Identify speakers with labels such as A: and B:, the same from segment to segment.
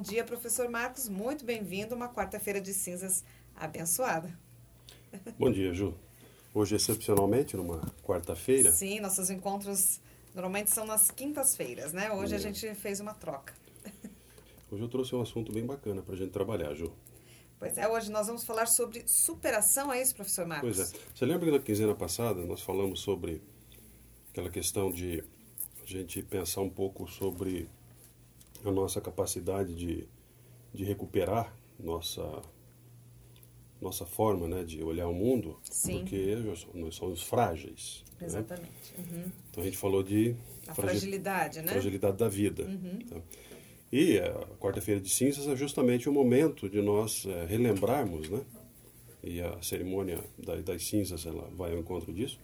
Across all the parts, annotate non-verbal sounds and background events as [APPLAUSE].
A: Bom dia, professor Marcos. Muito bem-vindo uma quarta-feira de cinzas abençoada.
B: Bom dia, Ju. Hoje, excepcionalmente, numa quarta-feira.
A: Sim, nossos encontros normalmente são nas quintas-feiras, né? Hoje é. a gente fez uma troca.
B: Hoje eu trouxe um assunto bem bacana para a gente trabalhar, Ju.
A: Pois é, hoje nós vamos falar sobre superação, é isso, professor Marcos?
B: Pois é. Você lembra que na quinzena passada nós falamos sobre aquela questão de a gente pensar um pouco sobre a nossa capacidade de, de recuperar nossa nossa forma né, de olhar o mundo,
A: Sim.
B: porque nós somos frágeis.
A: Né? Exatamente. Né? Uhum.
B: Então a gente falou de
A: a fragilidade, né?
B: fragilidade da vida.
A: Uhum.
B: Então, e a quarta-feira de cinzas é justamente o momento de nós é, relembrarmos, né? E a cerimônia das cinzas ela vai ao encontro disso,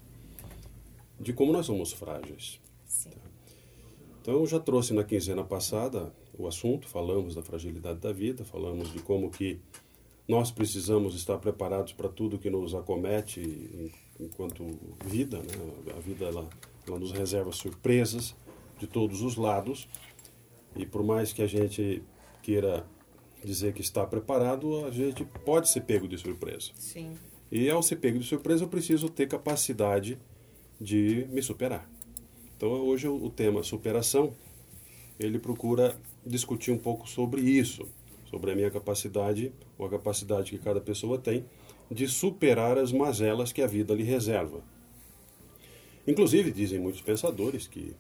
B: de como nós somos frágeis.
A: Sim.
B: Então eu já trouxe na quinzena passada o assunto, falamos da fragilidade da vida, falamos de como que nós precisamos estar preparados para tudo que nos acomete enquanto vida, né? A vida ela, ela nos reserva surpresas de todos os lados e por mais que a gente queira dizer que está preparado, a gente pode ser pego de surpresa.
A: Sim.
B: E ao ser pego de surpresa, eu preciso ter capacidade de me superar. Então, hoje o tema superação, ele procura discutir um pouco sobre isso, sobre a minha capacidade, ou a capacidade que cada pessoa tem, de superar as mazelas que a vida lhe reserva. Inclusive, dizem muitos pensadores que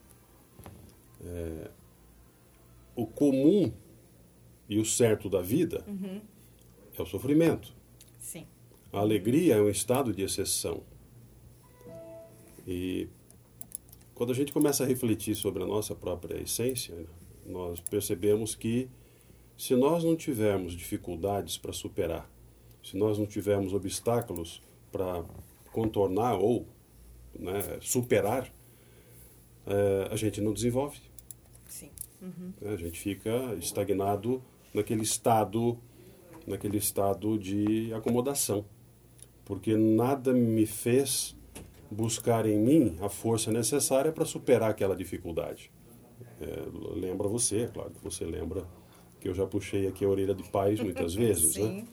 B: é, o comum e o certo da vida
A: uhum.
B: é o sofrimento.
A: Sim.
B: A alegria é um estado de exceção. E quando a gente começa a refletir sobre a nossa própria essência, nós percebemos que se nós não tivermos dificuldades para superar, se nós não tivermos obstáculos para contornar ou né, superar, é, a gente não desenvolve.
A: Uhum.
B: A gente fica estagnado naquele estado, naquele estado de acomodação, porque nada me fez buscar em mim a força necessária para superar aquela dificuldade. É, lembra você, é claro que você lembra que eu já puxei aqui a orelha de pais muitas [LAUGHS] vezes, né?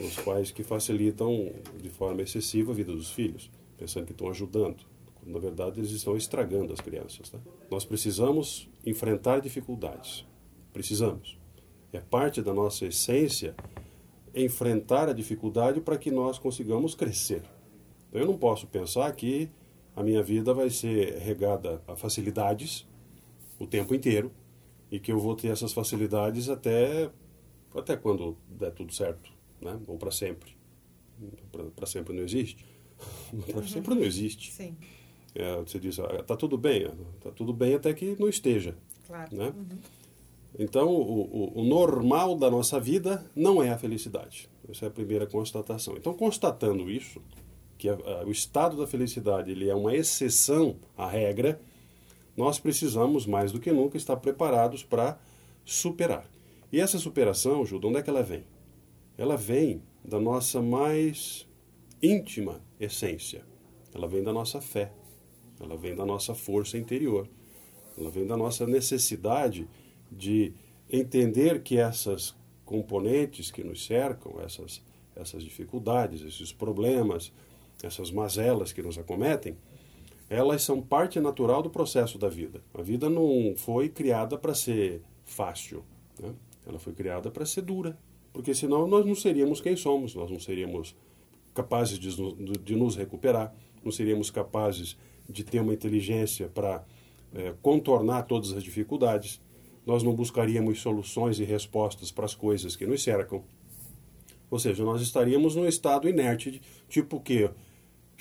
B: Os pais que facilitam de forma excessiva a vida dos filhos, pensando que estão ajudando na verdade eles estão estragando as crianças. Né? Nós precisamos enfrentar dificuldades. Precisamos. É parte da nossa essência enfrentar a dificuldade para que nós consigamos crescer. Então, eu não posso pensar que a minha vida vai ser regada a facilidades o tempo inteiro e que eu vou ter essas facilidades até até quando der tudo certo, né? Ou para sempre. Para sempre não existe. [LAUGHS] para sempre não existe.
A: Sim.
B: É, você diz, ah, tá tudo bem, tá tudo bem até que não esteja.
A: Claro.
B: Né?
A: Uhum.
B: Então, o, o, o, normal da nossa vida não é a felicidade. Essa é a primeira constatação. Então, constatando isso, que a, a, o estado da felicidade ele é uma exceção à regra, nós precisamos, mais do que nunca, estar preparados para superar. E essa superação, Ju, de onde é que ela vem? Ela vem da nossa mais íntima essência. Ela vem da nossa fé ela vem da nossa força interior, ela vem da nossa necessidade de entender que essas componentes que nos cercam, essas, essas dificuldades, esses problemas, essas mazelas que nos acometem, elas são parte natural do processo da vida. A vida não foi criada para ser fácil, né? ela foi criada para ser dura, porque senão nós não seríamos quem somos, nós não seríamos capazes de, de nos recuperar, não seríamos capazes de ter uma inteligência para é, contornar todas as dificuldades, nós não buscaríamos soluções e respostas para as coisas que nos cercam. Ou seja, nós estaríamos num estado inerte, tipo o quê?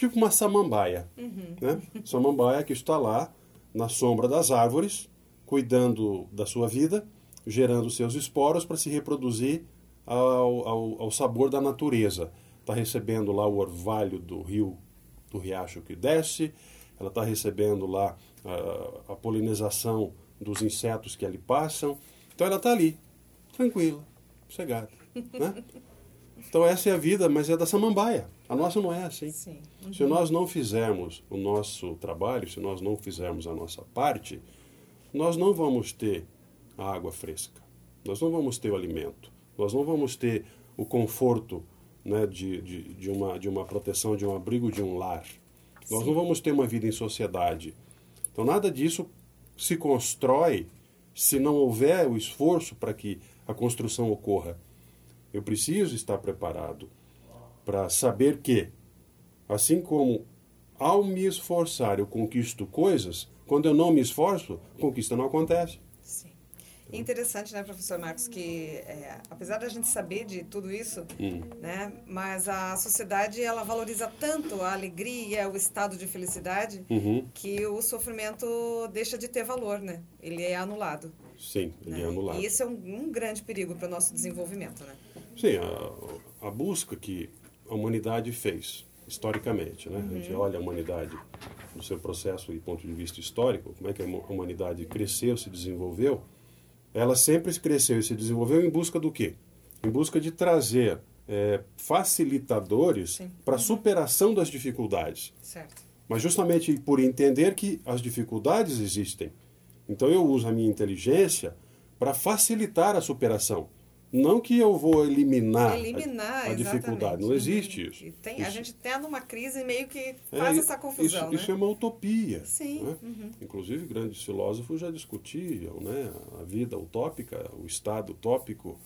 B: Tipo uma samambaia.
A: Uhum.
B: Né? Samambaia que está lá na sombra das árvores, cuidando da sua vida, gerando seus esporos para se reproduzir ao, ao, ao sabor da natureza. Está recebendo lá o orvalho do rio, do riacho que desce, ela está recebendo lá a, a, polinização dos insetos que ali passam. Então ela está ali, tranquila, sossegada. Né? [LAUGHS] Então essa é a vida, mas é da samambaia. A nossa não é assim.
A: Uhum.
B: Se nós não fizermos o nosso trabalho, se nós não fizermos a nossa parte, nós não vamos ter a água fresca. nós não vamos ter o alimento, nós não vamos ter o conforto né, de, de, de, uma, de uma proteção, de um abrigo, de um lar. Nós Sim. não vamos ter uma vida em sociedade. Então, nada disso se constrói se não houver o esforço para que a construção ocorra. Eu preciso estar preparado para saber que, assim como ao me esforçar eu conquisto coisas, quando eu não me esforço, conquista não acontece.
A: É interessante, né, professor Marcos, que é, apesar da gente saber de tudo isso, hum. né, mas a sociedade ela valoriza tanto a alegria, o estado de felicidade, uhum. que o sofrimento deixa de ter valor, né? Ele é anulado.
B: Sim, ele né? é anulado.
A: E esse é um, um grande perigo para o nosso desenvolvimento, né?
B: Sim, a, a, busca que a humanidade fez historicamente, né? Uhum. A gente uhum. olha a humanidade no seu processo e ponto de vista histórico, como é que a humanidade cresceu, se desenvolveu ela sempre cresceu e se desenvolveu em busca do quê? Em busca de trazer é, facilitadores para a uhum. superação das dificuldades.
A: Certo.
B: Mas justamente por entender que as dificuldades existem. Então eu uso a minha inteligência para facilitar a superação. Não que eu vou eliminar,
A: eliminar
B: a, a dificuldade. Não existe isso.
A: Tem,
B: isso.
A: A gente tem numa crise meio que é, faz é, essa confusão.
B: Isso,
A: né?
B: isso, é uma utopia.
A: Sim.
B: Né? Uhum. Inclusive, grandes filósofos já discutiam né? a vida utópica, o estado utópico,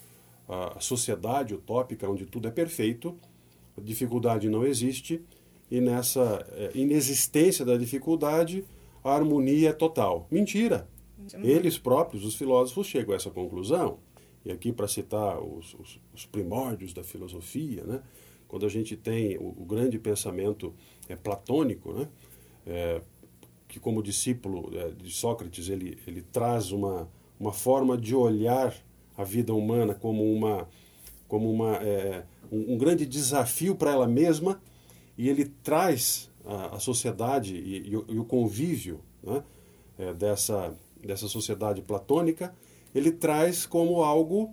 B: a sociedade utópica, onde tudo é perfeito, a dificuldade não existe, e nessa é, inexistência da dificuldade, a harmonia é total. Mentira! Uhum. Eles próprios, os filósofos, chegam a essa conclusão e aqui para citar os, os, os, primórdios da filosofia, né? quando a gente tem o, o grande pensamento é, platônico, né? É, que como discípulo é, de Sócrates ele, ele traz uma, uma forma de olhar a vida humana como uma, como uma, é, um, um, grande desafio para ela mesma e ele traz a, a sociedade e, e, o, e, o, convívio né? É, dessa, dessa sociedade platônica ele traz como algo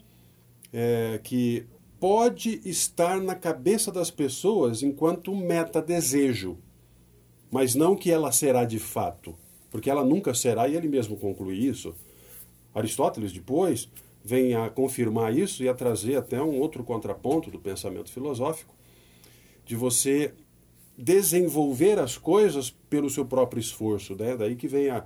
B: é, que pode estar na cabeça das pessoas enquanto meta-desejo, mas não que ela será de fato, porque ela nunca será, e ele mesmo conclui isso. Aristóteles, depois, vem a confirmar isso e a trazer até um outro contraponto do pensamento filosófico, de você desenvolver as coisas pelo seu próprio esforço. Né? Daí que vem a,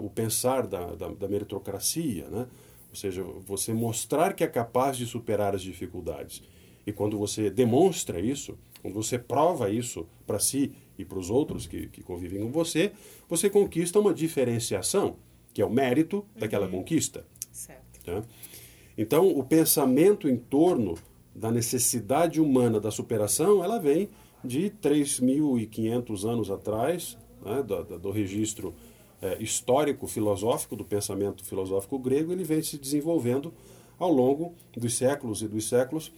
B: o pensar da, da, da meritocracia, né? ou seja, você mostrar que é capaz de superar as dificuldades. E quando você demonstra isso, quando você prova isso para si e para os outros que, que convivem com você, você conquista uma diferenciação, que é o mérito daquela uhum. conquista.
A: Certo.
B: Tá? Então, o pensamento em torno da necessidade humana da superação, ela vem de 3.500 anos atrás, né, do, do registro é, histórico filosófico do pensamento filosófico grego, ele vem se desenvolvendo ao longo dos séculos e dos séculos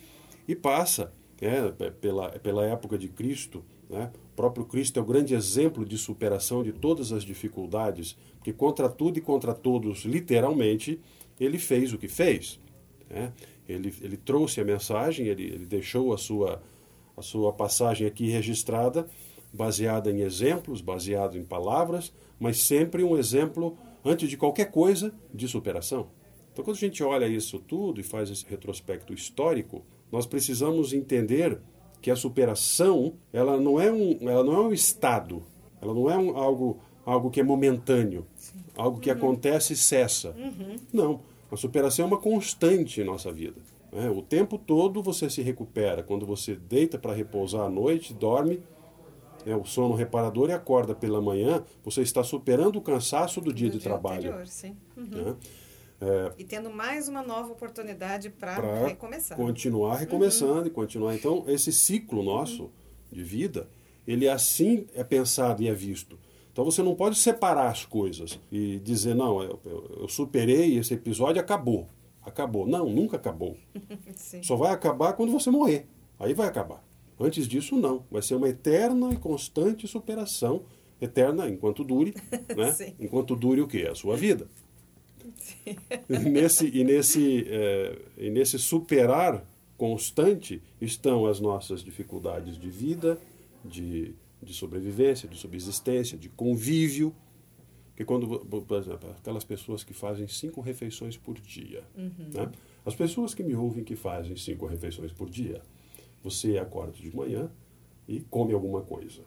B: e passa é, pela, pela época de Cristo. Né? O próprio Cristo é o grande exemplo de superação de todas as dificuldades, porque contra tudo e contra todos, literalmente, ele fez o que fez. Né? Ele, ele trouxe a mensagem, ele, ele deixou a sua, a sua passagem aqui registrada, baseada em exemplos, baseado em palavras, mas sempre um exemplo, antes de qualquer coisa, de superação. Então, quando a gente olha isso tudo e faz esse retrospecto histórico, nós precisamos entender que a superação ela não é um, ela não é um estado, ela não é um, algo, algo que é momentâneo, Sim. algo que uhum. acontece e cessa. Uhum. Não, a superação é uma constante em nossa vida. É, o tempo todo você se recupera. Quando você deita para repousar à noite, dorme, é, o sono reparador e acorda pela manhã, você está superando o cansaço do dia do de dia trabalho.
A: Anterior, sim. Uhum. É, e tendo mais uma nova oportunidade para recomeçar.
B: Continuar recomeçando uhum. e continuar. Então, esse ciclo nosso uhum. de vida, ele assim é pensado e é visto. Então você não pode separar as coisas e dizer, não, eu, eu, eu superei esse episódio acabou. Acabou. Não, nunca acabou. [LAUGHS] Só vai acabar quando você morrer. Aí vai acabar. Antes disso, não. Vai ser uma eterna e constante superação, eterna enquanto dure, [LAUGHS] né? enquanto dure o quê? A sua vida. E nesse, e, nesse, é, e nesse superar constante estão as nossas dificuldades de vida, de, de sobrevivência, de subsistência, de convívio. que quando, por exemplo, aquelas pessoas que fazem cinco refeições por dia, uhum. né? as pessoas que me ouvem que fazem cinco refeições por dia, você acorda de manhã e come alguma coisa.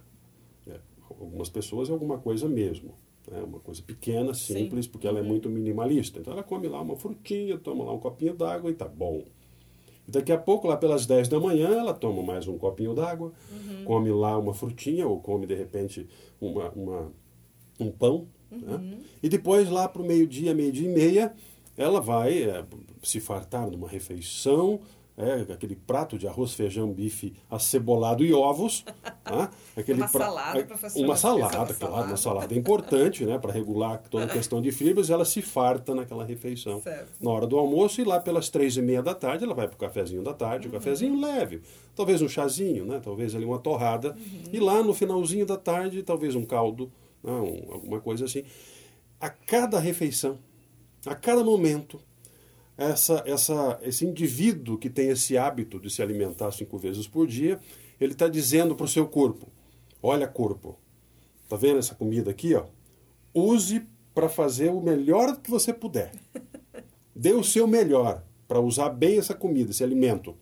B: É, algumas pessoas é alguma coisa mesmo. É uma coisa pequena, simples, Sim. porque ela é muito minimalista. Então ela come lá uma frutinha, toma lá um copinho d'água e tá bom. E daqui a pouco, lá pelas 10 da manhã, ela toma mais um copinho d'água, uhum. come lá uma frutinha ou come de repente uma, uma um pão né? Uhum. E depois, lá para o meio-dia, meio-dia e meia, ela vai é, se fartar numa refeição, é, aquele prato de arroz, feijão, bife acebolado e ovos. [LAUGHS] né? aquele
A: uma pra... salada, professor.
B: Uma salada, claro, salada. uma salada é importante né, para regular toda a [LAUGHS] questão de fibras. Ela se farta naquela refeição certo. na hora do almoço e lá pelas três e meia da tarde ela vai para o cafezinho da tarde, uhum. um cafezinho leve. Talvez um chazinho, né? talvez ali uma torrada. Uhum. E lá no finalzinho da tarde, talvez um caldo não, alguma coisa assim. A cada refeição, a cada momento, essa, essa, esse indivíduo que tem esse hábito de se alimentar cinco vezes por dia, ele está dizendo para o seu corpo: olha, corpo, tá vendo essa comida aqui? Ó? Use para fazer o melhor que você puder. Dê o seu melhor para usar bem essa comida, esse alimento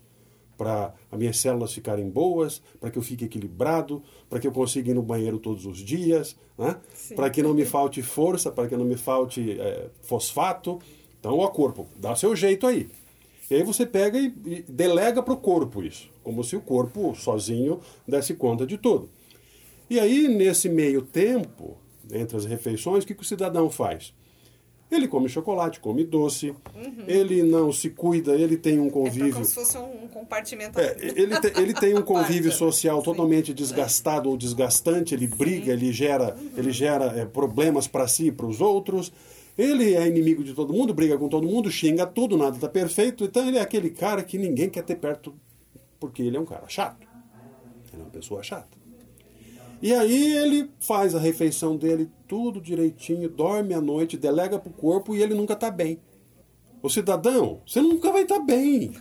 B: para as minhas células ficarem boas, para que eu fique equilibrado, para que eu consiga ir no banheiro todos os dias, né? para que não me falte força, para que não me falte é, fosfato. Então, o corpo, dá seu jeito aí. E aí você pega e, e delega para o corpo isso, como se o corpo sozinho desse conta de tudo. E aí, nesse meio tempo, entre as refeições, o que, que o cidadão faz? Ele come chocolate, come doce, uhum. ele não se cuida, ele tem um convívio. É
A: como se fosse um compartimento.
B: É, [LAUGHS] ele, te, ele tem um convívio social totalmente desgastado ou desgastante, ele briga, Sim. ele gera, uhum. ele gera é, problemas para si e para os outros. Ele é inimigo de todo mundo, briga com todo mundo, xinga tudo, nada está perfeito. Então ele é aquele cara que ninguém quer ter perto porque ele é um cara chato. Ele é uma pessoa chata. E aí ele faz a refeição dele tudo direitinho, dorme à noite, delega para o corpo e ele nunca está bem. O cidadão, você nunca vai estar tá bem.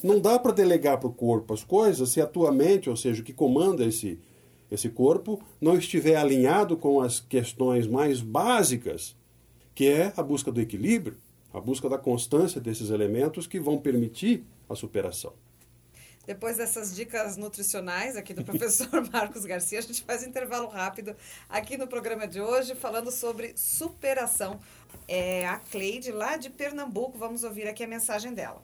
B: Não dá para delegar para o corpo as coisas se a tua mente, ou seja, o que comanda esse, esse corpo, não estiver alinhado com as questões mais básicas, que é a busca do equilíbrio, a busca da constância desses elementos que vão permitir a superação.
A: Depois dessas dicas nutricionais aqui do [LAUGHS] professor Marcos Garcia, a gente faz um intervalo rápido aqui no programa de hoje, falando sobre superação. É a Cleide, lá de Pernambuco. Vamos ouvir aqui a mensagem dela.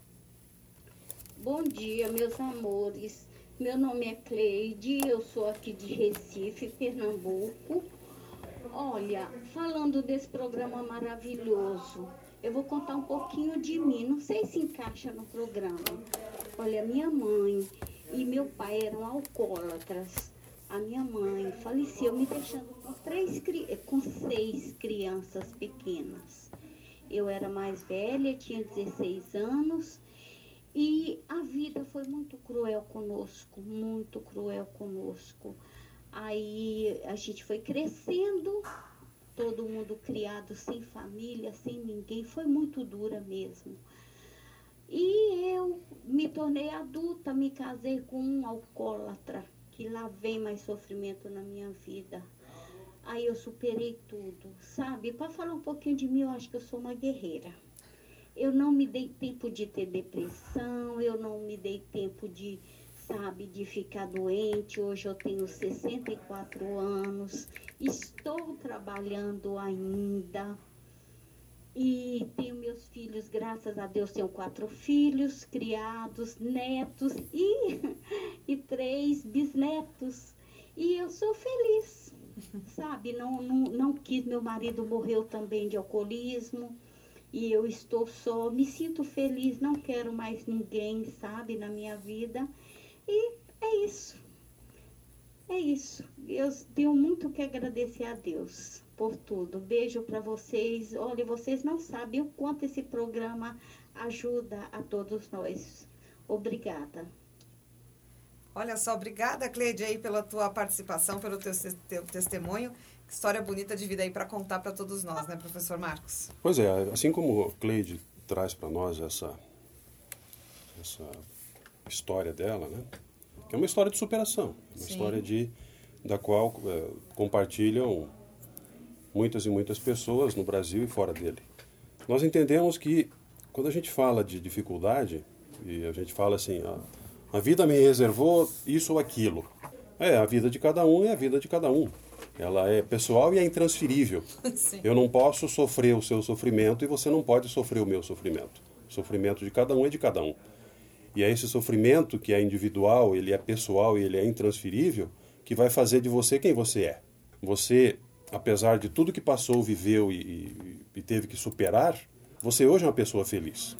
C: Bom dia, meus amores. Meu nome é Cleide, eu sou aqui de Recife, Pernambuco. Olha, falando desse programa maravilhoso, eu vou contar um pouquinho de mim. Não sei se encaixa no programa. Olha, minha mãe e meu pai eram alcoólatras. A minha mãe faleceu me deixando com, três, com seis crianças pequenas. Eu era mais velha, tinha 16 anos. E a vida foi muito cruel conosco, muito cruel conosco. Aí a gente foi crescendo, todo mundo criado sem família, sem ninguém, foi muito dura mesmo. E eu me tornei adulta, me casei com um alcoólatra, que lá vem mais sofrimento na minha vida. Aí eu superei tudo, sabe? Para falar um pouquinho de mim, eu acho que eu sou uma guerreira. Eu não me dei tempo de ter depressão, eu não me dei tempo de sabe, de ficar doente. Hoje eu tenho 64 anos, estou trabalhando ainda. E tenho meus filhos, graças a Deus, tenho quatro filhos criados, netos e, [LAUGHS] e três bisnetos. E eu sou feliz, sabe? Não, não, não quis, meu marido morreu também de alcoolismo e eu estou só, me sinto feliz, não quero mais ninguém, sabe, na minha vida. E é isso. É isso. Eu tenho muito que agradecer a Deus por tudo. Beijo para vocês. Olha, vocês não sabem o quanto esse programa ajuda a todos nós. Obrigada.
A: Olha só, obrigada, Cleide, aí pela tua participação, pelo teu, teu testemunho. Que história bonita de vida aí para contar para todos nós, né, professor Marcos?
B: Pois é, assim como Cleide traz para nós essa, essa história dela, né? Que é uma história de superação, uma Sim. história de da qual é, compartilham muitas e muitas pessoas no Brasil e fora dele. Nós entendemos que quando a gente fala de dificuldade, e a gente fala assim, a, a vida me reservou isso ou aquilo. É, a vida de cada um é a vida de cada um. Ela é pessoal e é intransferível. [LAUGHS]
A: Sim.
B: Eu não posso sofrer o seu sofrimento e você não pode sofrer o meu sofrimento. O sofrimento de cada um é de cada um. E é esse sofrimento que é individual, ele é pessoal e ele é intransferível, que vai fazer de você quem você é. Você, apesar de tudo que passou, viveu e, e, e teve que superar, você hoje é uma pessoa feliz.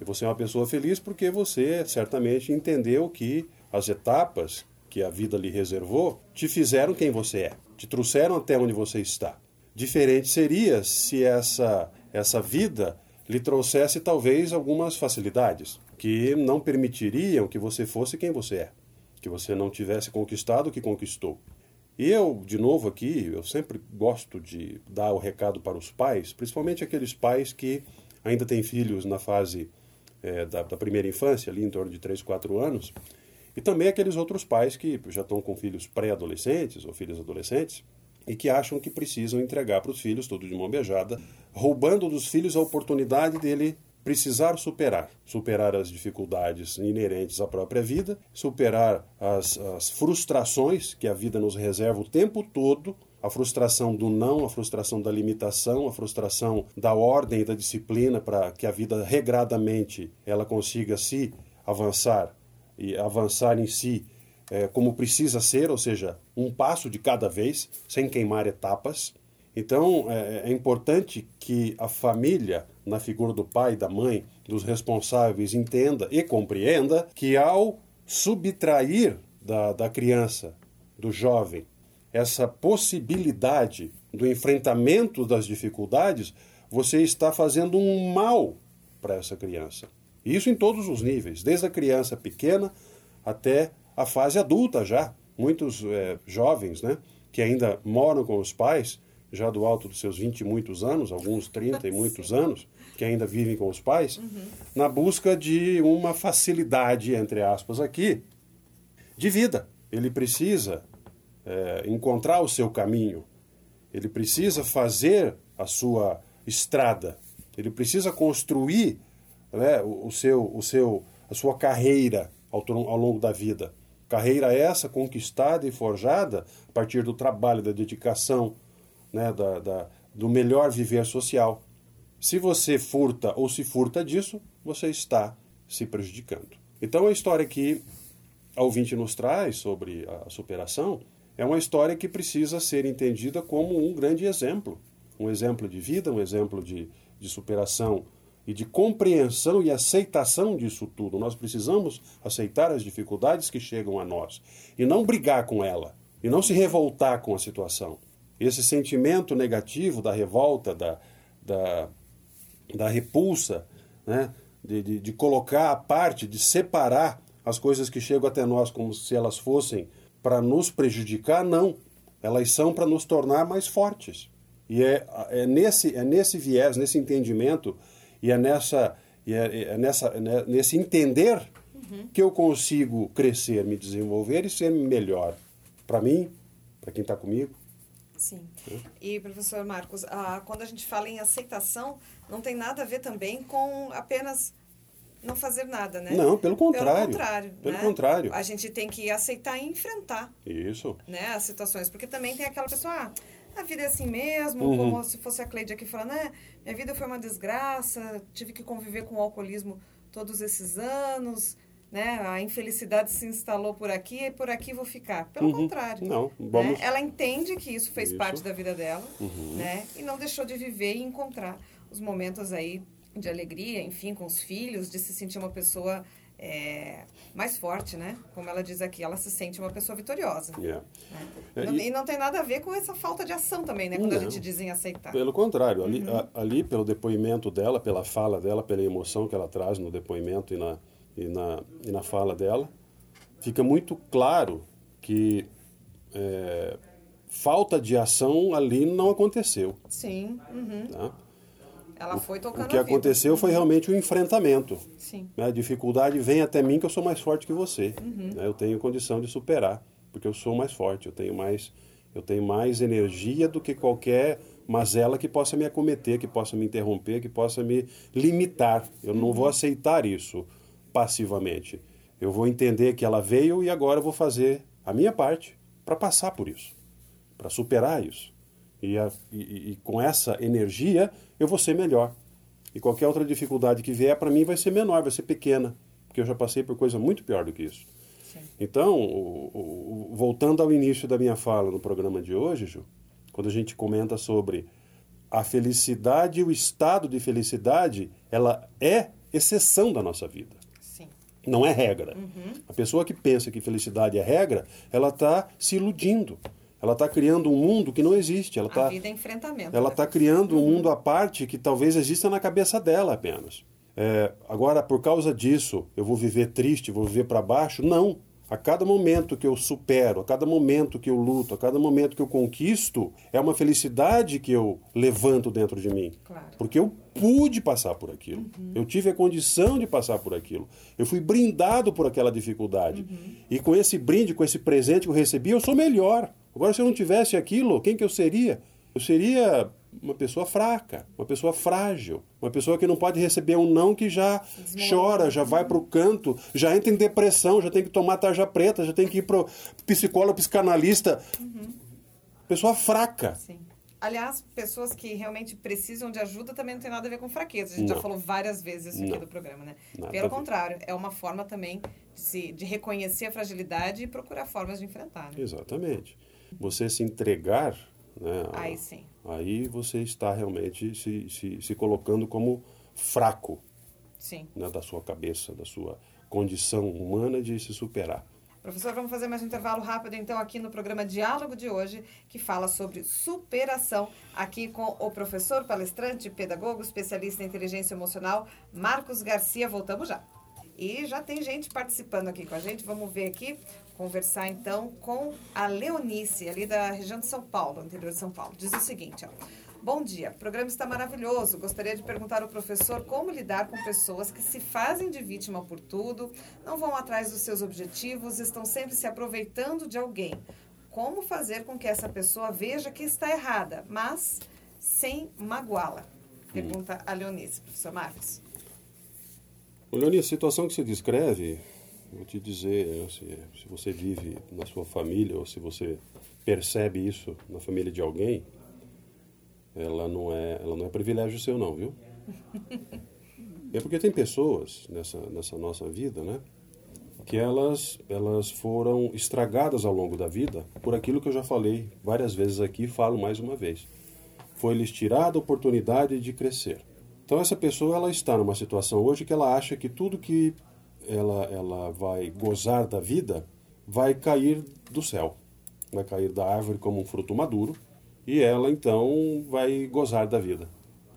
B: E você é uma pessoa feliz porque você certamente entendeu que as etapas que a vida lhe reservou te fizeram quem você é, te trouxeram até onde você está. Diferente seria se essa, essa vida lhe trouxesse talvez algumas facilidades que não permitiriam que você fosse quem você é, que você não tivesse conquistado o que conquistou. E eu, de novo aqui, eu sempre gosto de dar o recado para os pais, principalmente aqueles pais que ainda têm filhos na fase é, da, da, primeira infância, ali em torno de 3, 4 anos, e também aqueles outros pais que já estão com filhos pré-adolescentes ou filhos adolescentes e que acham que precisam entregar para os filhos tudo de mão beijada, roubando dos filhos a oportunidade dele precisar superar. Superar as dificuldades inerentes à própria vida, superar as, as frustrações que a vida nos reserva o tempo todo a frustração do não, a frustração da limitação, a frustração da ordem e da disciplina para que a vida regradamente ela consiga se avançar e avançar em si é, como precisa ser, ou seja, um passo de cada vez, sem queimar etapas. Então é, é importante que a família na figura do pai e da mãe, dos responsáveis, entenda e compreenda que ao subtrair da, da criança, do jovem, essa possibilidade do enfrentamento das dificuldades, você está fazendo um mal para essa criança. Isso em todos os níveis, desde a criança pequena até a fase adulta já. Muitos é, jovens né, que ainda moram com os pais, já do alto dos seus 20 e muitos anos, alguns 30 e muitos anos, que ainda vivem com os pais, uhum. na busca de uma facilidade, entre aspas, aqui, de vida. Ele precisa é, encontrar o seu caminho, ele precisa fazer a sua estrada, ele precisa construir né, o, o, seu, o seu, a sua carreira ao, ao longo da vida. Carreira essa conquistada e forjada a partir do trabalho, da dedicação, né, da, da, do melhor viver social. Se você furta ou se furta disso, você está se prejudicando. Então a história que a ouvinte nos traz sobre a superação é uma história que precisa ser entendida como um grande exemplo. Um exemplo de vida, um exemplo de, de superação e de compreensão e aceitação disso tudo. Nós precisamos aceitar as dificuldades que chegam a nós e não brigar com ela, e não se revoltar com a situação. Esse sentimento negativo da revolta, da, da, da repulsa, né? de, de, de colocar à parte, de separar as coisas que chegam até nós como se elas fossem para nos prejudicar, não. Elas são para nos tornar mais fortes. E é, é, nesse, é nesse viés, nesse entendimento, e é, nessa, e é, é nessa, é nesse entender uhum. que eu consigo crescer, me desenvolver e ser melhor. Para mim, para quem está comigo.
A: Sim. É. E, professor Marcos, ah, quando a gente fala em aceitação, não tem nada a ver também com apenas não fazer nada, né?
B: Não, pelo contrário.
A: Pelo contrário.
B: Pelo
A: né?
B: contrário.
A: A gente tem que aceitar e enfrentar.
B: Isso.
A: Né, as situações. Porque também tem aquela pessoa, ah, a vida é assim mesmo, uhum. como se fosse a Cleide aqui falando, né? Minha vida foi uma desgraça, tive que conviver com o alcoolismo todos esses anos, né? A infelicidade se instalou por aqui e por aqui vou ficar. Pelo uhum. contrário.
B: Não,
A: né?
B: vamos...
A: Né? Ela entende que isso fez
B: isso.
A: parte da vida dela,
B: uhum.
A: né? E não deixou de viver e encontrar os momentos aí de alegria, enfim, com os filhos, de se sentir uma pessoa é, mais forte, né? Como ela diz aqui, ela se sente uma pessoa vitoriosa.
B: Yeah.
A: Né? É, e, e, não tem nada a ver com essa falta de ação também, né? Quando
B: não,
A: a gente diz em aceitar.
B: Pelo contrário, ali, uhum. a, ali pelo depoimento dela, pela fala dela, pela emoção que ela traz no depoimento e na, e na, e na fala dela, fica muito claro que é, falta de ação ali não aconteceu.
A: Sim. Uhum.
B: Tá?
A: Ela foi tocando
B: O que aconteceu foi realmente o um enfrentamento.
A: Sim.
B: Né? A dificuldade vem até mim que eu sou mais forte que você.
A: Uhum.
B: Né? Eu tenho condição de superar, porque eu sou mais forte, eu tenho mais, eu tenho mais energia do que qualquer mas ela que possa me acometer, que possa me interromper, que possa me limitar. Eu não vou aceitar isso passivamente. Eu vou entender que ela veio e agora eu vou fazer a minha parte para passar por isso, para superar isso. E, a, e, e, com essa energia eu vou ser melhor. E qualquer outra dificuldade que vier para mim vai ser menor, vai ser pequena, porque eu já passei por coisa muito pior do que isso. Sim. Então, o, o, voltando ao início da minha fala no programa de hoje, Ju, quando a gente comenta sobre a felicidade e o estado de felicidade, ela é exceção da nossa vida. Sim. Não é regra. Uhum. A pessoa que pensa que felicidade é regra, ela está se iludindo. Ela está criando um mundo que não existe. Ela a tá,
A: vida é enfrentamento.
B: Ela está né? criando uhum. um mundo à parte que talvez exista na cabeça dela apenas. É, agora, por causa disso, eu vou viver triste, vou viver para baixo? Não. A cada momento que eu supero, a cada momento que eu luto, a cada momento que eu conquisto, é uma felicidade que eu levanto dentro de mim. Claro. Porque eu pude passar por aquilo. Uhum. Eu tive a condição de passar por aquilo. Eu fui brindado por aquela dificuldade. Uhum. E com esse brinde, com esse presente que eu recebi, eu sou melhor. Agora, se eu não tivesse aquilo, quem que eu seria? Eu seria uma pessoa fraca, uma pessoa frágil, uma pessoa que não pode receber um não que já chora, já vai para o canto, já entra em depressão, já tem que tomar tarja preta, já tem que ir para psicólogo, psicanalista. Uhum. Pessoa fraca. Sim.
A: Aliás, pessoas que realmente precisam de ajuda também não tem nada a ver com fraqueza. A gente não. já falou várias vezes isso aqui não. do programa, né? Nada Pelo contrário, é uma forma também de, se, de reconhecer a fragilidade e procurar formas de enfrentar. Né?
B: Exatamente. Você se entregar né?
A: Aí sim.
B: Aí você está realmente se, se, se colocando como fraco
A: sim.
B: Né, da sua cabeça, da sua condição humana de se superar.
A: Professor, vamos fazer mais um intervalo rápido então aqui no programa Diálogo de hoje, que fala sobre superação, aqui com o professor, palestrante, pedagogo, especialista em inteligência emocional, Marcos Garcia. Voltamos já. E já tem gente participando aqui com a gente. Vamos ver aqui conversar então com a Leonice, ali da região de São Paulo, interior de São Paulo. Diz o seguinte, ó. Bom dia, o programa está maravilhoso. Gostaria de perguntar ao professor como lidar com pessoas que se fazem de vítima por tudo, não vão atrás dos seus objetivos, estão sempre se aproveitando de alguém. Como fazer com que essa pessoa veja que está errada, mas sem magoá-la? Pergunta a Leonice, professor Marcos.
B: Leonice, a situação que você descreve Vou te dizer, né, se, se você vive na sua família ou se você percebe isso na família de alguém, ela não é, ela não é privilégio seu não, viu? [LAUGHS] É porque tem pessoas nessa, nessa nossa vida, né? Que elas, elas foram estragadas ao longo da vida por aquilo que eu já falei várias vezes aqui e falo mais uma vez. Foi-lhes tirada a oportunidade de crescer. Então essa pessoa ela está numa situação hoje que ela acha que tudo que ela, ela vai gozar da vida, vai cair do céu. Vai cair da árvore como um fruto maduro e ela então vai gozar da vida,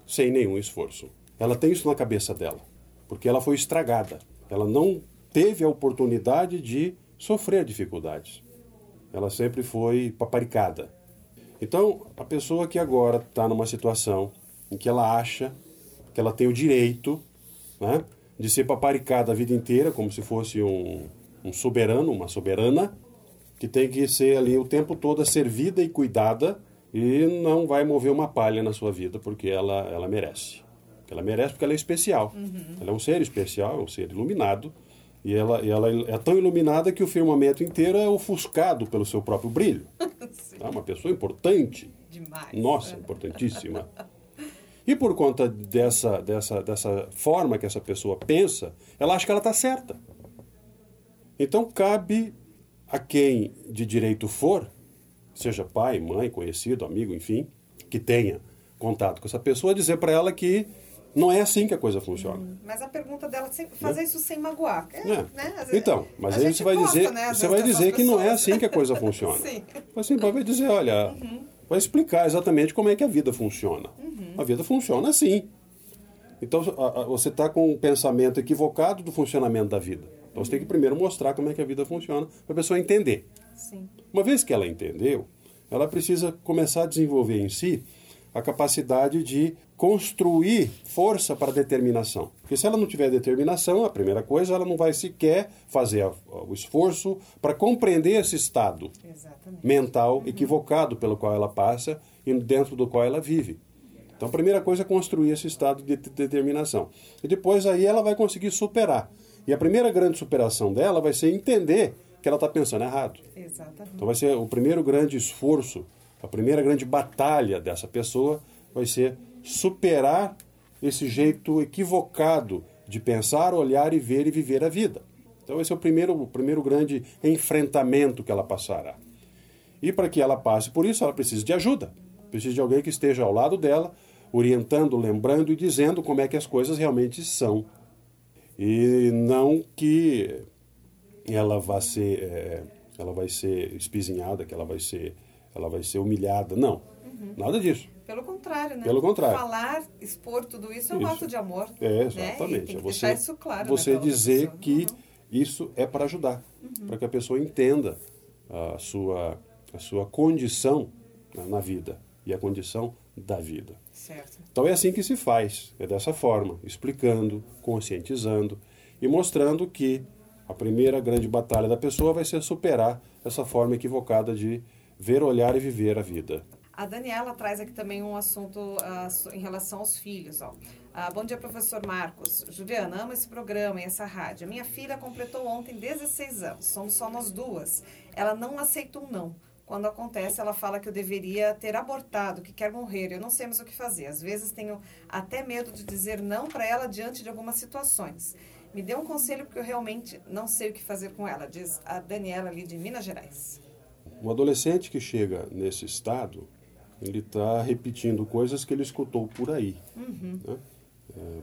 B: sem nenhum esforço. Ela tem isso na cabeça dela, porque ela foi estragada. Ela não teve a oportunidade de sofrer dificuldades. Ela sempre foi paparicada. Então, a pessoa que agora está numa situação em que ela acha que ela tem o direito né, de ser paparicada a vida inteira, como se fosse um, um soberano, uma soberana, que tem que ser ali o tempo todo servida e cuidada e não vai mover uma palha na sua vida porque ela, ela merece. Ela merece porque ela é especial. Uhum. Ela é um ser especial, é um ser iluminado. E ela, e ela é tão iluminada que o firmamento inteiro é ofuscado pelo seu próprio brilho. [LAUGHS] é uma pessoa importante.
A: Demais.
B: Nossa, importantíssima. [LAUGHS] E por conta dessa, dessa, dessa forma que essa pessoa pensa, ela acha que ela está certa. Então cabe a quem de direito for, seja pai, mãe, conhecido, amigo, enfim, que tenha contato com essa pessoa, dizer para ela que não é assim que a coisa funciona. Hum,
A: mas a pergunta dela é fazer né? isso sem magoar. É,
B: é. Né? então, mas aí você vai gosta, dizer, né, você vai dizer que não é assim que a coisa [LAUGHS] funciona. Sim. Assim, vai dizer, olha, uhum. Vai explicar exatamente como é que a vida funciona. Uhum. A vida funciona assim. Então você está com um pensamento equivocado do funcionamento da vida. Então você tem que primeiro mostrar como é que a vida funciona para a pessoa entender.
A: Sim.
B: Uma vez que ela entendeu, ela precisa começar a desenvolver em si a capacidade de construir força para determinação. Porque se ela não tiver determinação, a primeira coisa, ela não vai sequer fazer o esforço para compreender esse estado
A: Exatamente.
B: mental uhum. equivocado pelo qual ela passa e dentro do qual ela vive. Então, a primeira coisa é construir esse estado de determinação. E depois aí ela vai conseguir superar. E a primeira grande superação dela vai ser entender que ela está pensando errado.
A: Exatamente.
B: Então vai ser o primeiro grande esforço, a primeira grande batalha dessa pessoa vai ser superar esse jeito equivocado de pensar, olhar e ver e viver a vida. Então esse é o primeiro, o primeiro grande enfrentamento que ela passará. E para que ela passe por isso, ela precisa de ajuda. Precisa de alguém que esteja ao lado dela, orientando, lembrando e dizendo como é que as coisas realmente são. E não que ela vai ser, é, ela vai ser espizinhada, que ela vai ser, ela vai ser humilhada. Não, uhum. nada disso.
A: Pelo contrário, né?
B: Pelo contrário.
A: Falar, expor tudo isso é um isso. ato de amor.
B: É, exatamente.
A: Né?
B: É você,
A: isso claro.
B: Você
A: né,
B: dizer que uhum. isso é para ajudar, uhum. para que a pessoa entenda a sua, a sua condição na vida e a condição da vida.
A: Certo.
B: Então é assim que se faz, é dessa forma, explicando, conscientizando e mostrando que a primeira grande batalha da pessoa vai ser superar essa forma equivocada de ver, olhar e viver a vida.
A: A Daniela traz aqui também um assunto uh, em relação aos filhos. Ó. Uh, bom dia, professor Marcos. Juliana, amo esse programa e essa rádio. Minha filha completou ontem 16 anos. Somos só nós duas. Ela não aceita um não. Quando acontece, ela fala que eu deveria ter abortado, que quer morrer. Eu não sei mais o que fazer. Às vezes tenho até medo de dizer não para ela diante de algumas situações. Me dê um conselho porque eu realmente não sei o que fazer com ela, diz a Daniela ali de Minas Gerais.
B: Um adolescente que chega nesse estado, ele está repetindo coisas que ele escutou por aí. Uhum. Né? É,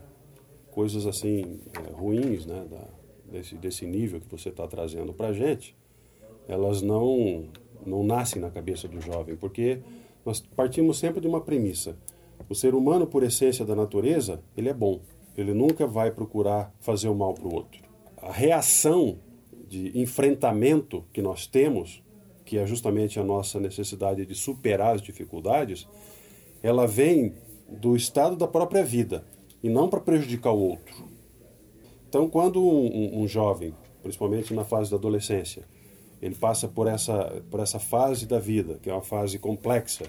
B: coisas assim é, ruins, né? Da, desse, desse nível que você está trazendo para a gente, elas não, não nascem na cabeça do jovem, porque nós partimos sempre de uma premissa. O ser humano, por essência da natureza, ele é bom. Ele nunca vai procurar fazer o mal para o outro. A reação de enfrentamento que nós temos, que é justamente a nossa necessidade de superar as dificuldades, ela vem do estado da própria vida e não para prejudicar o outro. Então, quando um, um, um, jovem, principalmente na fase da adolescência, ele passa por essa, por essa fase da vida, que é uma fase complexa,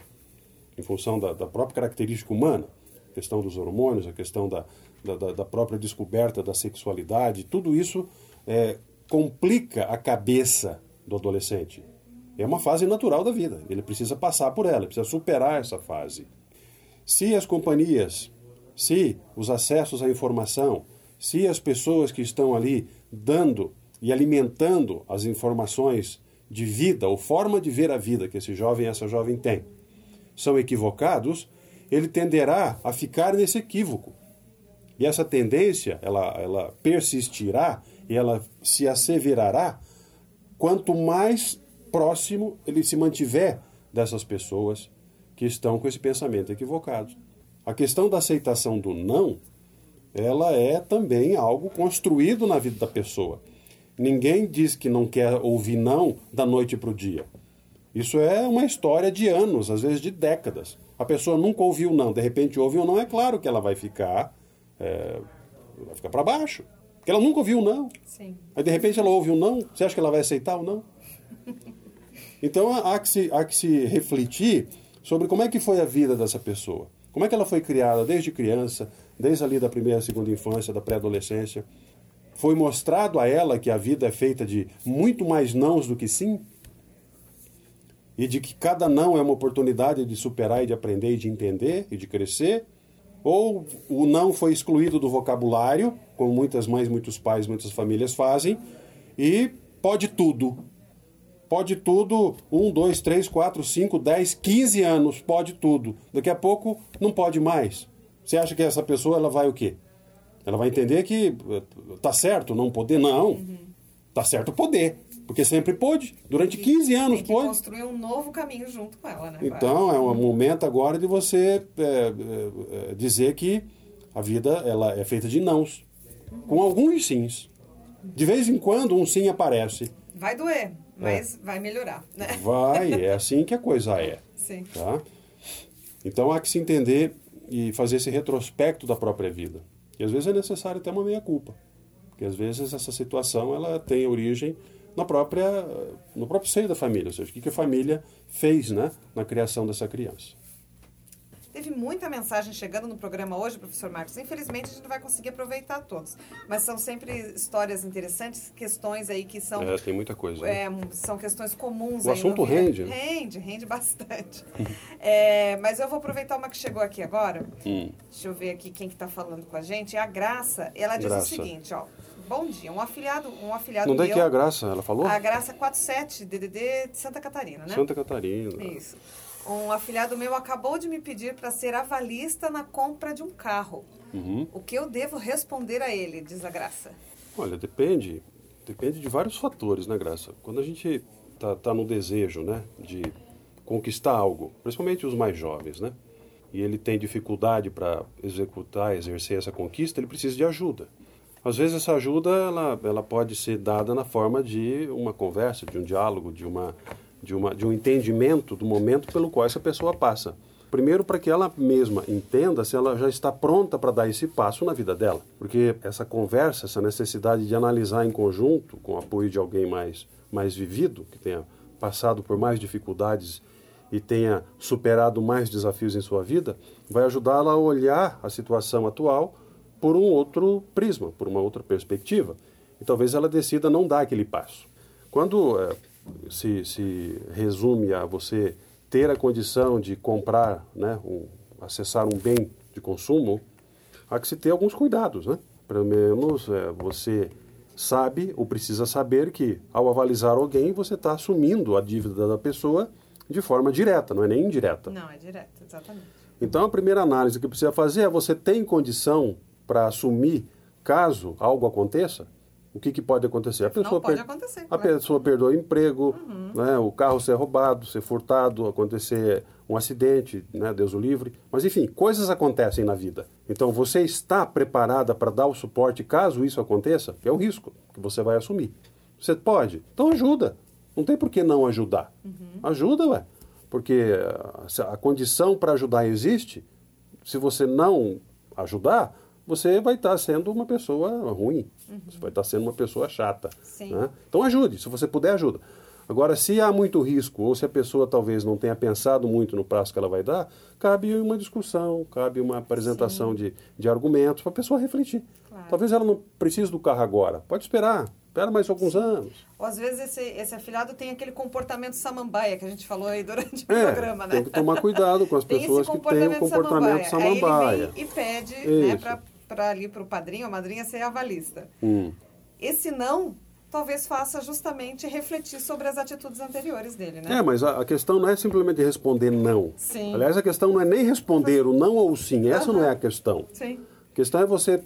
B: em função da, da própria característica humana, a questão dos hormônios, a questão da, da, da própria descoberta da sexualidade, tudo isso é, complica a cabeça do adolescente. É uma fase natural da vida, ele precisa passar por ela, precisa superar essa fase. Se as companhias, se os acessos à informação, se as pessoas que estão ali dando e alimentando as informações de vida ou forma de ver a vida que esse jovem essa jovem tem são equivocados, ele tenderá a ficar nesse equívoco. E essa tendência, ela, ela persistirá e ela se asseverará quanto mais próximo ele se mantiver dessas pessoas que estão com esse pensamento equivocado. A questão da aceitação do não, ela é também algo construído na vida da pessoa. Ninguém diz que não quer ouvir não da noite para o dia. Isso é uma história de anos, às vezes de décadas. A pessoa nunca ouviu não, de repente ouve um não, é claro que ela vai ficar é, vai ficar para baixo. Porque ela nunca ouviu não.
A: Sim.
B: Aí de repente ela ouve um não, você acha que ela vai aceitar ou não? [LAUGHS] Então há que, se, há que se refletir sobre como é que foi a vida dessa pessoa. Como é que ela foi criada desde criança, desde ali da primeira, segunda infância, da pré-adolescência. Foi mostrado a ela que a vida é feita de muito mais nãos do que sim? E de que cada não é uma oportunidade de superar e de aprender e de entender e de crescer? ou o não foi excluído do vocabulário, como muitas mães, muitos pais, muitas famílias fazem, e pode tudo. Pode tudo, um, dois, três, quatro, cinco, dez, quinze anos, pode tudo. Daqui a pouco não pode mais. Você acha que essa pessoa ela vai o quê? Ela vai entender que eh, tá certo não poder? Não. Uhum. Tá certo poder. Porque sempre pôde. Durante 15 anos
A: tem
B: pôde.
A: construir um novo caminho junto com ela, né?
B: Então, é um momento agora de você é, é, dizer que a vida ela é feita de nãos. Uhum. Com alguns sims. De vez em quando um sim aparece.
A: Vai doer, mas é. vai melhorar, né?
B: Vai, é assim que a coisa é.
A: Sim.
B: Tá? Então há que se entender e fazer esse retrospecto da própria vida. E às vezes é necessário até uma meia-culpa. Porque às vezes essa situação ela tem origem na própria, no próprio seio da família, ou seja, o que a família fez né, na criação dessa criança.
A: Teve muita mensagem chegando no programa hoje, professor Marcos. Infelizmente, a gente não vai conseguir aproveitar todos. Mas são sempre histórias interessantes, questões aí que são...
B: É, tem muita coisa. Né?
A: É, são questões comuns.
B: O assunto rende.
A: Rende, rende bastante. [LAUGHS] é, mas eu vou aproveitar uma que chegou aqui agora. Hum. Deixa eu ver aqui quem que está falando com a gente. É a Graça. Ela diz Graça. o seguinte, ó. Bom dia, um afiliado, um afiliado
B: Não é que é a Graça, ela falou?
A: A Graça 47, DDD de Santa Catarina, né?
B: Santa Catarina.
A: Isso. Um afiliado meu acabou de me pedir para ser avalista na compra de um carro. Uhum. O que eu devo responder a ele, diz a Graça?
B: Olha, depende. Depende de vários fatores, né, Graça? Quando a gente tá, tá no desejo, né, de conquistar algo, principalmente os mais jovens, né? E ele tem dificuldade para executar, exercer essa conquista, ele precisa de ajuda. Às vezes essa ajuda ela, ela pode ser dada na forma de uma conversa, de um diálogo, de uma de, uma, de um entendimento do momento pelo qual essa pessoa passa. Primeiro, para que ela mesma entenda se ela já está pronta para dar esse passo na vida dela. Porque essa conversa, essa necessidade de analisar em conjunto, com o apoio de alguém mais, mais vivido, que tenha passado por mais dificuldades e tenha superado mais desafios em sua vida, vai ajudá-la a olhar a situação atual por um outro prisma, por uma outra perspectiva. E talvez ela decida não dar aquele passo. Quando é, se, se resume a você ter a condição de comprar, né, um, acessar um bem de consumo, há que se ter alguns cuidados, né? Pelo menos é, você sabe ou precisa saber que ao avalizar alguém você está assumindo a dívida da pessoa de forma direta, não é nem indireta.
A: Não, é direta, exatamente.
B: Então a primeira análise que precisa fazer é você tem condição para assumir caso algo aconteça? O que, que pode acontecer?
A: A pessoa, per... acontecer,
B: a pessoa perdeu o emprego, uhum. né, o carro ser roubado, ser furtado, acontecer um acidente, né, Deus o livre. Mas enfim, coisas acontecem na vida. Então você está preparada para dar o suporte caso isso aconteça? É um risco que você vai assumir. Você pode? Então ajuda. Não tem por que não ajudar. Uhum. Ajuda, ué. Porque a condição para ajudar existe. Se você não ajudar, você vai estar sendo uma pessoa ruim, uhum. você vai estar sendo uma pessoa chata. Né? Então ajude, se você puder, ajuda. Agora, se há muito risco, ou se a pessoa talvez não tenha pensado muito no prazo que ela vai dar, cabe uma discussão, cabe uma apresentação de, de argumentos para a pessoa refletir. Claro. Talvez ela não precise do carro agora, pode esperar, espera mais alguns Sim. anos.
A: Ou às vezes esse, esse afilhado tem aquele comportamento samambaia que a gente falou aí durante o é, programa, né?
B: Tem que tomar cuidado com as [LAUGHS] pessoas que têm o comportamento samambaia.
A: samambaia. e pede né, para para ali para o padrinho ou madrinha ser avalista. Hum. Esse não talvez faça justamente refletir sobre as atitudes anteriores dele, né?
B: É, mas a, a questão não é simplesmente responder não.
A: Sim.
B: Aliás, a questão não é nem responder o não ou o sim. Essa uhum. não é a questão.
A: Sim.
B: A questão é você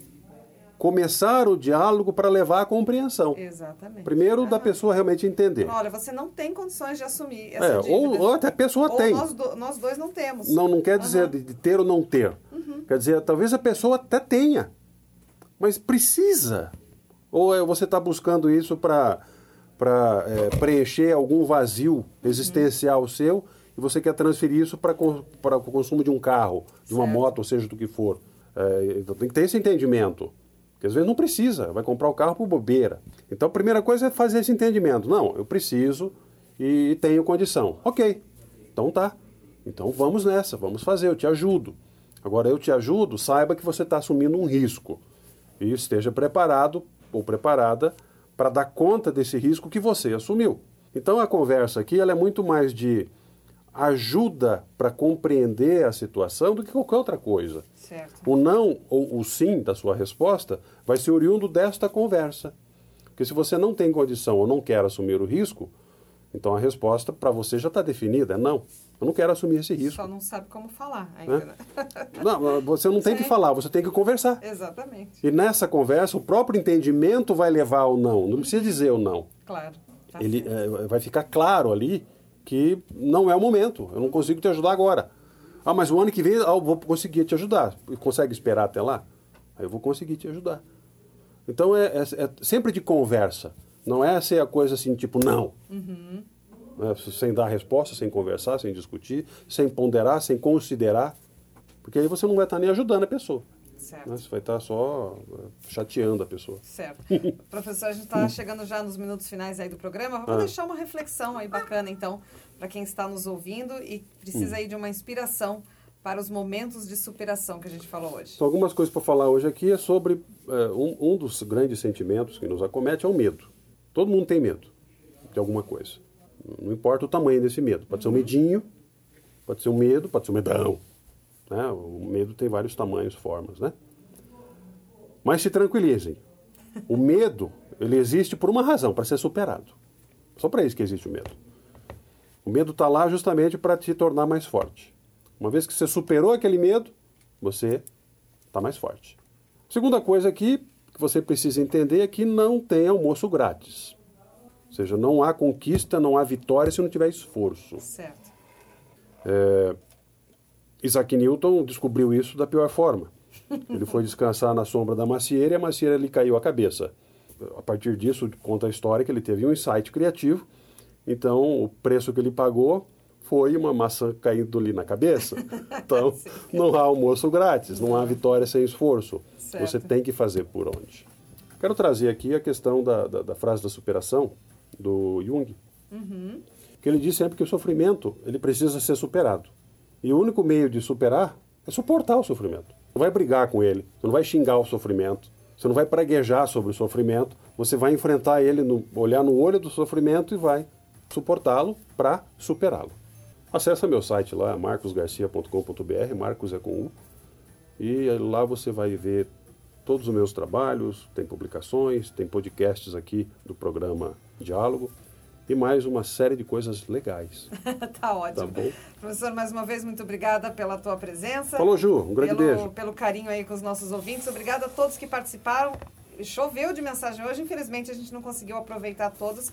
B: começar o diálogo para levar à compreensão.
A: Exatamente.
B: Primeiro, da pessoa realmente entender.
A: Olha, você não tem condições de assumir essa
B: é, ou, ou, até a pessoa
A: ou
B: tem.
A: Nós, do, nós, dois não temos.
B: Não, não quer dizer uhum. de ter ou não ter. Uhum. Quer dizer, talvez a pessoa até tenha, mas precisa. Ou é, você está buscando isso para é, preencher algum vazio existencial uhum. seu e você quer transferir isso para o consumo de um carro, de uma certo. moto, ou seja, do que for. É, então tem que ter esse entendimento. Porque às vezes não precisa, vai comprar o carro por bobeira. Então a primeira coisa é fazer esse entendimento. Não, eu preciso e tenho condição. Ok, então tá. Então vamos nessa, vamos fazer, eu te ajudo. Agora eu te ajudo, saiba que você está assumindo um risco. E esteja preparado ou preparada para dar conta desse risco que você assumiu. Então a conversa aqui ela é muito mais de ajuda para compreender a situação do que qualquer outra coisa.
A: Certo.
B: O não ou o sim da sua resposta vai ser oriundo desta conversa. Porque se você não tem condição ou não quer assumir o risco, então a resposta para você já está definida, é não. Eu não quero assumir esse risco.
A: Só não sabe como falar ainda. Né? [LAUGHS]
B: Não, você não tem que falar, você tem que conversar.
A: Exatamente.
B: E nessa conversa, o próprio entendimento vai levar ao não. Não precisa dizer o não.
A: Claro. Tá
B: Ele é, vai ficar claro ali que não é o momento, eu não consigo te ajudar agora. Ah, mas o ano que vem eu vou conseguir te ajudar. Consegue esperar até lá? Aí eu vou conseguir te ajudar. Então é, é, é sempre de conversa. Não é ser a coisa assim, tipo, não. Uhum. É, sem dar resposta, sem conversar, sem discutir, sem ponderar, sem considerar. Porque aí você não vai estar nem ajudando a pessoa.
A: Certo.
B: Né? Você vai estar só é, chateando a pessoa.
A: Certo. [LAUGHS] Professor, a gente está chegando já nos minutos finais aí do programa. Vamos ah. deixar uma reflexão aí bacana, então, para quem está nos ouvindo e precisa hum. aí de uma inspiração para os momentos de superação que a gente falou hoje?
B: Então, algumas coisas para falar hoje aqui é sobre é, um, um dos grandes sentimentos que nos acomete é o medo. Todo mundo tem medo de alguma coisa. Não importa o tamanho desse medo. Pode uhum. ser um medinho, pode ser um medo, pode ser um medão. Né? O medo tem vários tamanhos, formas, né? Mas se tranquilizem. O medo, ele existe por uma razão, para ser superado. Só para isso que existe o medo. O medo está lá justamente para te tornar mais forte. Uma vez que você superou aquele medo, você está mais forte. Segunda coisa aqui que você precisa entender é que não tem almoço grátis. Ou seja, não há conquista, não há vitória se não tiver esforço.
A: Certo.
B: É, Isaac Newton descobriu isso da pior forma. Ele foi descansar na sombra da macieira e a macieira lhe caiu a cabeça. A partir disso, conta a história que ele teve um insight criativo. Então, o preço que ele pagou foi uma maçã caindo-lhe na cabeça. Então, [LAUGHS] não há almoço grátis, não há vitória sem esforço. Certo. Você tem que fazer por onde. Quero trazer aqui a questão da, da, da frase da superação do Jung, uhum. que ele diz sempre que o sofrimento ele precisa ser superado. E o único meio de superar é suportar o sofrimento. Não vai brigar com ele, você não vai xingar o sofrimento, você não vai praguejar sobre o sofrimento, você vai enfrentar ele, no, olhar no olho do sofrimento e vai suportá-lo para superá-lo. Acesse meu site lá, marcosgarcia.com.br, Marcos é com U, e lá você vai ver todos os meus trabalhos, tem publicações, tem podcasts aqui do programa Diálogo e mais uma série de coisas legais. [LAUGHS]
A: tá ótimo. Tá bom? Professor, mais uma vez, muito obrigada pela tua presença.
B: Falou, Ju. Um grande
A: pelo,
B: beijo.
A: Pelo carinho aí com os nossos ouvintes. Obrigada a todos que participaram. Choveu de mensagem hoje, infelizmente a gente não conseguiu aproveitar todos.